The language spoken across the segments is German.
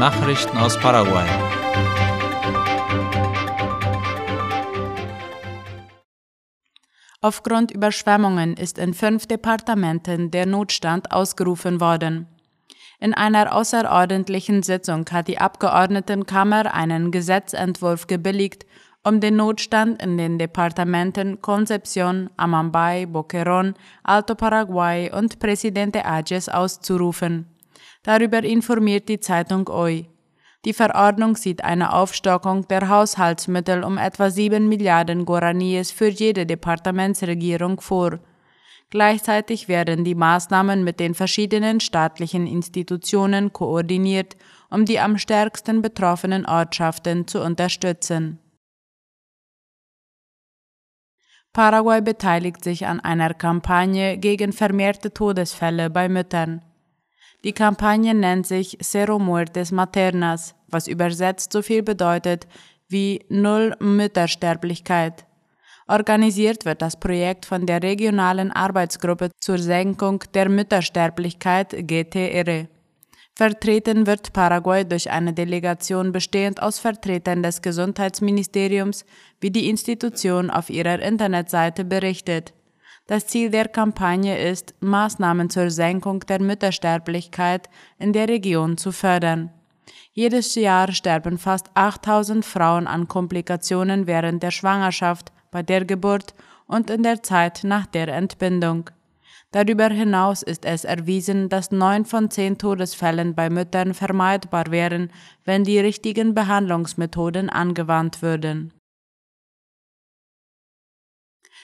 Nachrichten aus Paraguay. Aufgrund Überschwemmungen ist in fünf Departementen der Notstand ausgerufen worden. In einer außerordentlichen Sitzung hat die Abgeordnetenkammer einen Gesetzentwurf gebilligt, um den Notstand in den Departementen Concepción, Amambay, Boquerón, Alto Paraguay und Presidente Ages auszurufen. Darüber informiert die Zeitung OI. Die Verordnung sieht eine Aufstockung der Haushaltsmittel um etwa 7 Milliarden Guaraníes für jede Departementsregierung vor. Gleichzeitig werden die Maßnahmen mit den verschiedenen staatlichen Institutionen koordiniert, um die am stärksten betroffenen Ortschaften zu unterstützen. Paraguay beteiligt sich an einer Kampagne gegen vermehrte Todesfälle bei Müttern. Die Kampagne nennt sich Cero Muertes Maternas, was übersetzt so viel bedeutet wie Null Müttersterblichkeit. Organisiert wird das Projekt von der regionalen Arbeitsgruppe zur Senkung der Müttersterblichkeit GTR. Vertreten wird Paraguay durch eine Delegation bestehend aus Vertretern des Gesundheitsministeriums, wie die Institution auf ihrer Internetseite berichtet. Das Ziel der Kampagne ist, Maßnahmen zur Senkung der Müttersterblichkeit in der Region zu fördern. Jedes Jahr sterben fast 8000 Frauen an Komplikationen während der Schwangerschaft, bei der Geburt und in der Zeit nach der Entbindung. Darüber hinaus ist es erwiesen, dass neun von zehn Todesfällen bei Müttern vermeidbar wären, wenn die richtigen Behandlungsmethoden angewandt würden.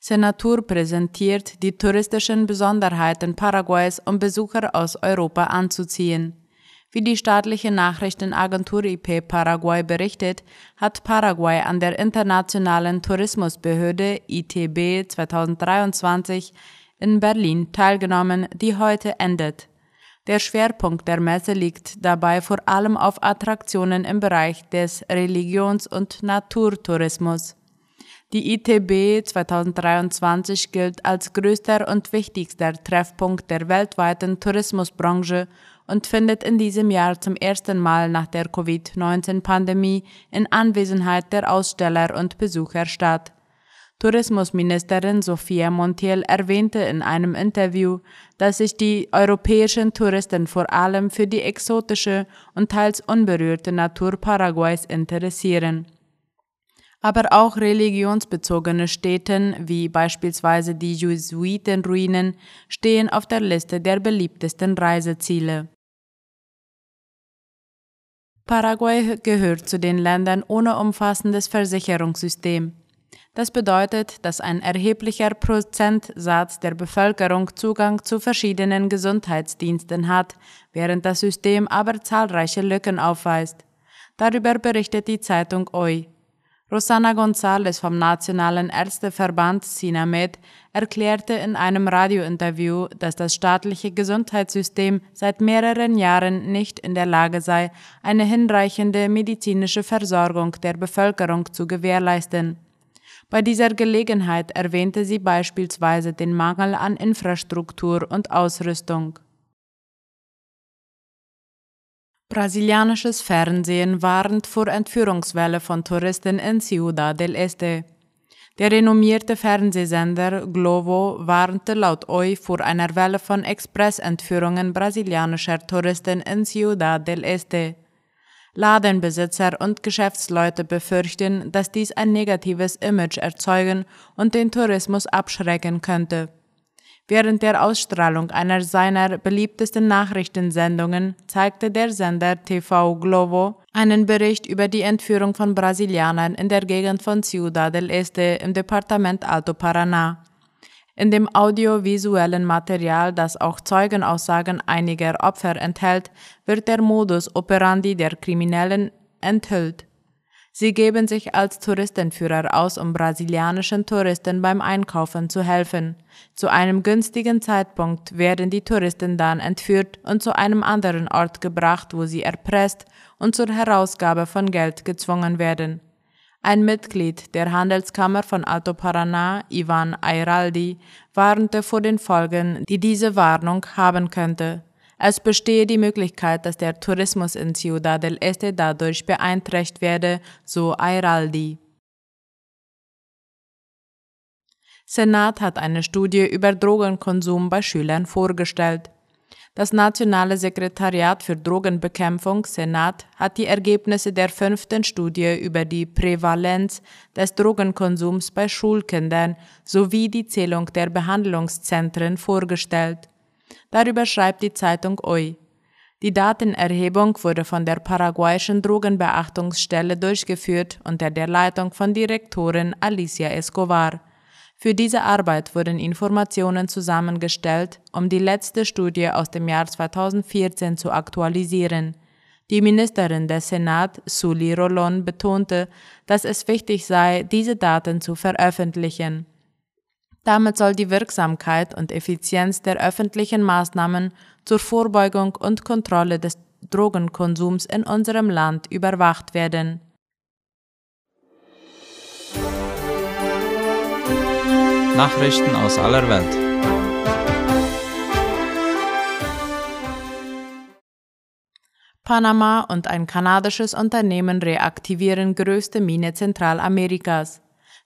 Senatur präsentiert die touristischen Besonderheiten Paraguays, um Besucher aus Europa anzuziehen. Wie die staatliche Nachrichtenagentur IP Paraguay berichtet, hat Paraguay an der Internationalen Tourismusbehörde ITB 2023 in Berlin teilgenommen, die heute endet. Der Schwerpunkt der Messe liegt dabei vor allem auf Attraktionen im Bereich des Religions- und Naturtourismus. Die ITB 2023 gilt als größter und wichtigster Treffpunkt der weltweiten Tourismusbranche und findet in diesem Jahr zum ersten Mal nach der Covid-19-Pandemie in Anwesenheit der Aussteller und Besucher statt. Tourismusministerin Sophia Montiel erwähnte in einem Interview, dass sich die europäischen Touristen vor allem für die exotische und teils unberührte Natur Paraguays interessieren. Aber auch religionsbezogene Städten wie beispielsweise die Jesuitenruinen stehen auf der Liste der beliebtesten Reiseziele. Paraguay gehört zu den Ländern ohne umfassendes Versicherungssystem. Das bedeutet, dass ein erheblicher Prozentsatz der Bevölkerung Zugang zu verschiedenen Gesundheitsdiensten hat, während das System aber zahlreiche Lücken aufweist. Darüber berichtet die Zeitung OI. Rosana González vom Nationalen Ärzteverband Sinamed erklärte in einem Radiointerview, dass das staatliche Gesundheitssystem seit mehreren Jahren nicht in der Lage sei, eine hinreichende medizinische Versorgung der Bevölkerung zu gewährleisten. Bei dieser Gelegenheit erwähnte sie beispielsweise den Mangel an Infrastruktur und Ausrüstung. Brasilianisches Fernsehen warnt vor Entführungswelle von Touristen in Ciudad del Este. Der renommierte Fernsehsender Globo warnte laut OI vor einer Welle von Expressentführungen brasilianischer Touristen in Ciudad del Este. Ladenbesitzer und Geschäftsleute befürchten, dass dies ein negatives Image erzeugen und den Tourismus abschrecken könnte. Während der Ausstrahlung einer seiner beliebtesten Nachrichtensendungen zeigte der Sender TV Globo einen Bericht über die Entführung von Brasilianern in der Gegend von Ciudad del Este im Departement Alto Paraná. In dem audiovisuellen Material, das auch Zeugenaussagen einiger Opfer enthält, wird der Modus operandi der Kriminellen enthüllt. Sie geben sich als Touristenführer aus, um brasilianischen Touristen beim Einkaufen zu helfen. Zu einem günstigen Zeitpunkt werden die Touristen dann entführt und zu einem anderen Ort gebracht, wo sie erpresst und zur Herausgabe von Geld gezwungen werden. Ein Mitglied der Handelskammer von Alto Paraná, Ivan Airaldi, warnte vor den Folgen, die diese Warnung haben könnte. Es bestehe die Möglichkeit, dass der Tourismus in Ciudad del Este dadurch beeinträchtigt werde, so Airaldi. Senat hat eine Studie über Drogenkonsum bei Schülern vorgestellt. Das Nationale Sekretariat für Drogenbekämpfung Senat hat die Ergebnisse der fünften Studie über die Prävalenz des Drogenkonsums bei Schulkindern sowie die Zählung der Behandlungszentren vorgestellt. Darüber schreibt die Zeitung OI. Die Datenerhebung wurde von der paraguayischen Drogenbeachtungsstelle durchgeführt unter der Leitung von Direktorin Alicia Escobar. Für diese Arbeit wurden Informationen zusammengestellt, um die letzte Studie aus dem Jahr 2014 zu aktualisieren. Die Ministerin des Senat, Suli Rolon, betonte, dass es wichtig sei, diese Daten zu veröffentlichen. Damit soll die Wirksamkeit und Effizienz der öffentlichen Maßnahmen zur Vorbeugung und Kontrolle des Drogenkonsums in unserem Land überwacht werden. Nachrichten aus aller Welt. Panama und ein kanadisches Unternehmen reaktivieren größte Mine Zentralamerikas.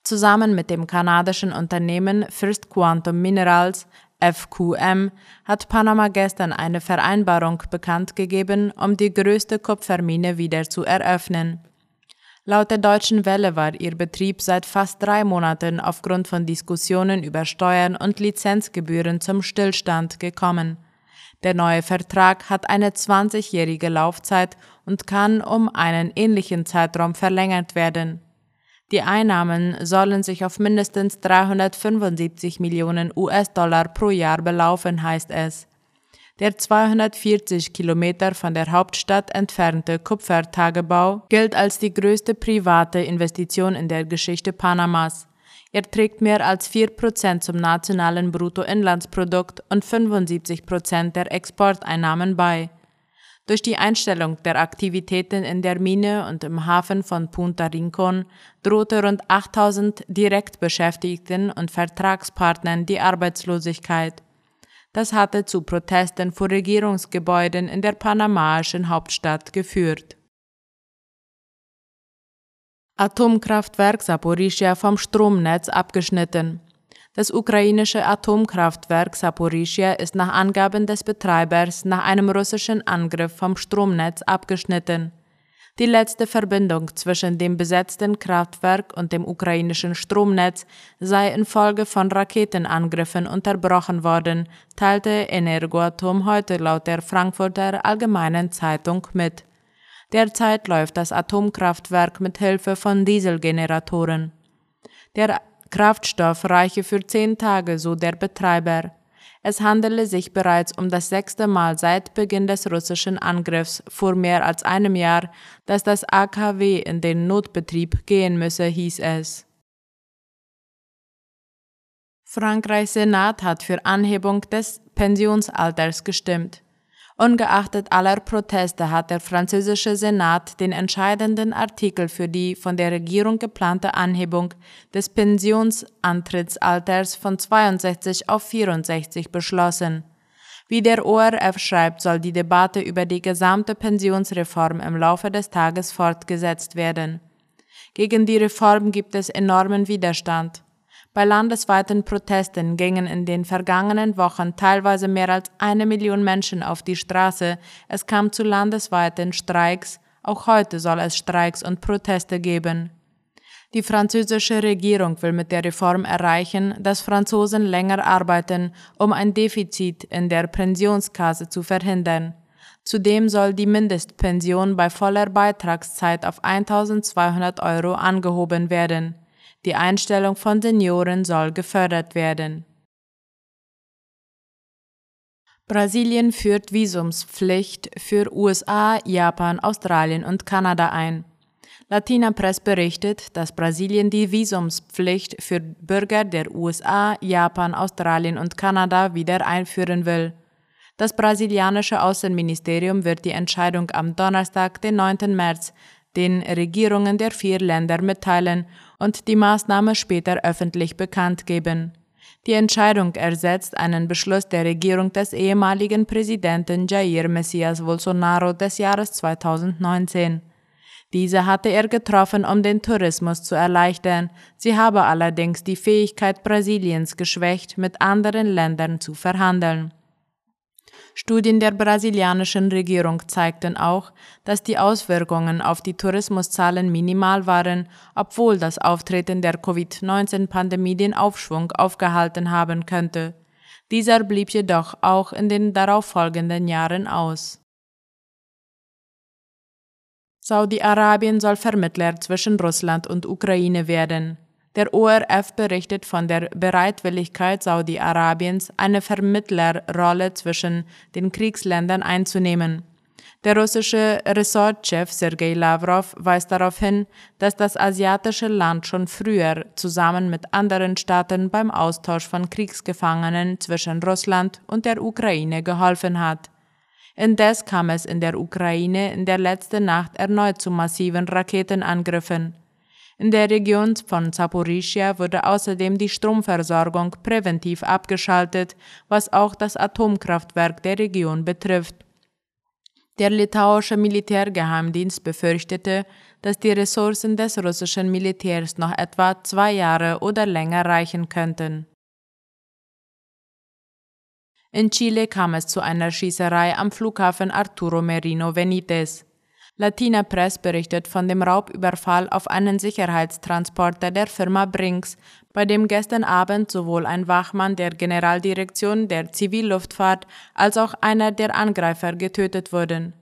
Zusammen mit dem kanadischen Unternehmen First Quantum Minerals FQM hat Panama gestern eine Vereinbarung bekannt gegeben, um die größte Kupfermine wieder zu eröffnen. Laut der Deutschen Welle war ihr Betrieb seit fast drei Monaten aufgrund von Diskussionen über Steuern und Lizenzgebühren zum Stillstand gekommen. Der neue Vertrag hat eine 20-jährige Laufzeit und kann um einen ähnlichen Zeitraum verlängert werden. Die Einnahmen sollen sich auf mindestens 375 Millionen US-Dollar pro Jahr belaufen, heißt es. Der 240 Kilometer von der Hauptstadt entfernte Kupfertagebau gilt als die größte private Investition in der Geschichte Panamas. Er trägt mehr als 4 Prozent zum nationalen Bruttoinlandsprodukt und 75 Prozent der Exporteinnahmen bei. Durch die Einstellung der Aktivitäten in der Mine und im Hafen von Punta Rincon drohte rund 8000 Direktbeschäftigten und Vertragspartnern die Arbeitslosigkeit. Das hatte zu Protesten vor Regierungsgebäuden in der panamaischen Hauptstadt geführt. Atomkraftwerk Saporischia vom Stromnetz abgeschnitten. Das ukrainische Atomkraftwerk Saporischia ist nach Angaben des Betreibers nach einem russischen Angriff vom Stromnetz abgeschnitten. Die letzte Verbindung zwischen dem besetzten Kraftwerk und dem ukrainischen Stromnetz sei infolge von Raketenangriffen unterbrochen worden, teilte Energoatom heute laut der Frankfurter Allgemeinen Zeitung mit. Derzeit läuft das Atomkraftwerk mit Hilfe von Dieselgeneratoren. Der Kraftstoff reiche für zehn Tage, so der Betreiber. Es handele sich bereits um das sechste Mal seit Beginn des russischen Angriffs vor mehr als einem Jahr, dass das AKW in den Notbetrieb gehen müsse, hieß es. Frankreichs Senat hat für Anhebung des Pensionsalters gestimmt. Ungeachtet aller Proteste hat der französische Senat den entscheidenden Artikel für die von der Regierung geplante Anhebung des Pensionsantrittsalters von 62 auf 64 beschlossen. Wie der ORF schreibt, soll die Debatte über die gesamte Pensionsreform im Laufe des Tages fortgesetzt werden. Gegen die Reform gibt es enormen Widerstand. Bei landesweiten Protesten gingen in den vergangenen Wochen teilweise mehr als eine Million Menschen auf die Straße. Es kam zu landesweiten Streiks. Auch heute soll es Streiks und Proteste geben. Die französische Regierung will mit der Reform erreichen, dass Franzosen länger arbeiten, um ein Defizit in der Pensionskasse zu verhindern. Zudem soll die Mindestpension bei voller Beitragszeit auf 1200 Euro angehoben werden. Die Einstellung von Senioren soll gefördert werden. Brasilien führt Visumspflicht für USA, Japan, Australien und Kanada ein. Latina Press berichtet, dass Brasilien die Visumspflicht für Bürger der USA, Japan, Australien und Kanada wieder einführen will. Das brasilianische Außenministerium wird die Entscheidung am Donnerstag, den 9. März, den Regierungen der vier Länder mitteilen und die Maßnahme später öffentlich bekannt geben. Die Entscheidung ersetzt einen Beschluss der Regierung des ehemaligen Präsidenten Jair Messias Bolsonaro des Jahres 2019. Diese hatte er getroffen, um den Tourismus zu erleichtern. Sie habe allerdings die Fähigkeit Brasiliens geschwächt, mit anderen Ländern zu verhandeln. Studien der brasilianischen Regierung zeigten auch, dass die Auswirkungen auf die Tourismuszahlen minimal waren, obwohl das Auftreten der Covid-19-Pandemie den Aufschwung aufgehalten haben könnte. Dieser blieb jedoch auch in den darauffolgenden Jahren aus. Saudi-Arabien soll Vermittler zwischen Russland und Ukraine werden. Der ORF berichtet von der Bereitwilligkeit Saudi-Arabiens, eine Vermittlerrolle zwischen den Kriegsländern einzunehmen. Der russische Ressortchef Sergei Lavrov weist darauf hin, dass das asiatische Land schon früher zusammen mit anderen Staaten beim Austausch von Kriegsgefangenen zwischen Russland und der Ukraine geholfen hat. Indes kam es in der Ukraine in der letzten Nacht erneut zu massiven Raketenangriffen. In der Region von Zaporizhia wurde außerdem die Stromversorgung präventiv abgeschaltet, was auch das Atomkraftwerk der Region betrifft. Der litauische Militärgeheimdienst befürchtete, dass die Ressourcen des russischen Militärs noch etwa zwei Jahre oder länger reichen könnten. In Chile kam es zu einer Schießerei am Flughafen Arturo Merino Benitez. Latina Press berichtet von dem Raubüberfall auf einen Sicherheitstransporter der Firma Brinks, bei dem gestern Abend sowohl ein Wachmann der Generaldirektion der Zivilluftfahrt als auch einer der Angreifer getötet wurden.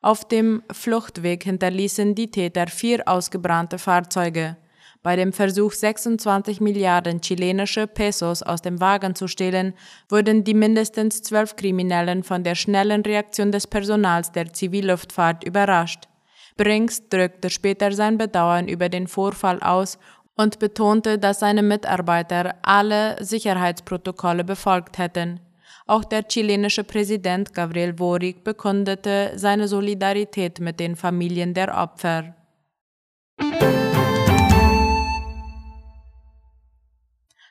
Auf dem Fluchtweg hinterließen die Täter vier ausgebrannte Fahrzeuge. Bei dem Versuch, 26 Milliarden chilenische Pesos aus dem Wagen zu stehlen, wurden die mindestens zwölf Kriminellen von der schnellen Reaktion des Personals der Zivilluftfahrt überrascht. Brinks drückte später sein Bedauern über den Vorfall aus und betonte, dass seine Mitarbeiter alle Sicherheitsprotokolle befolgt hätten. Auch der chilenische Präsident Gabriel Boric bekundete seine Solidarität mit den Familien der Opfer.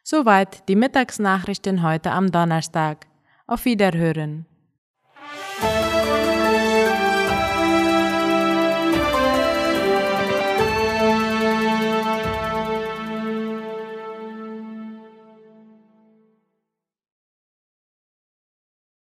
Soweit die Mittagsnachrichten heute am Donnerstag. Auf Wiederhören.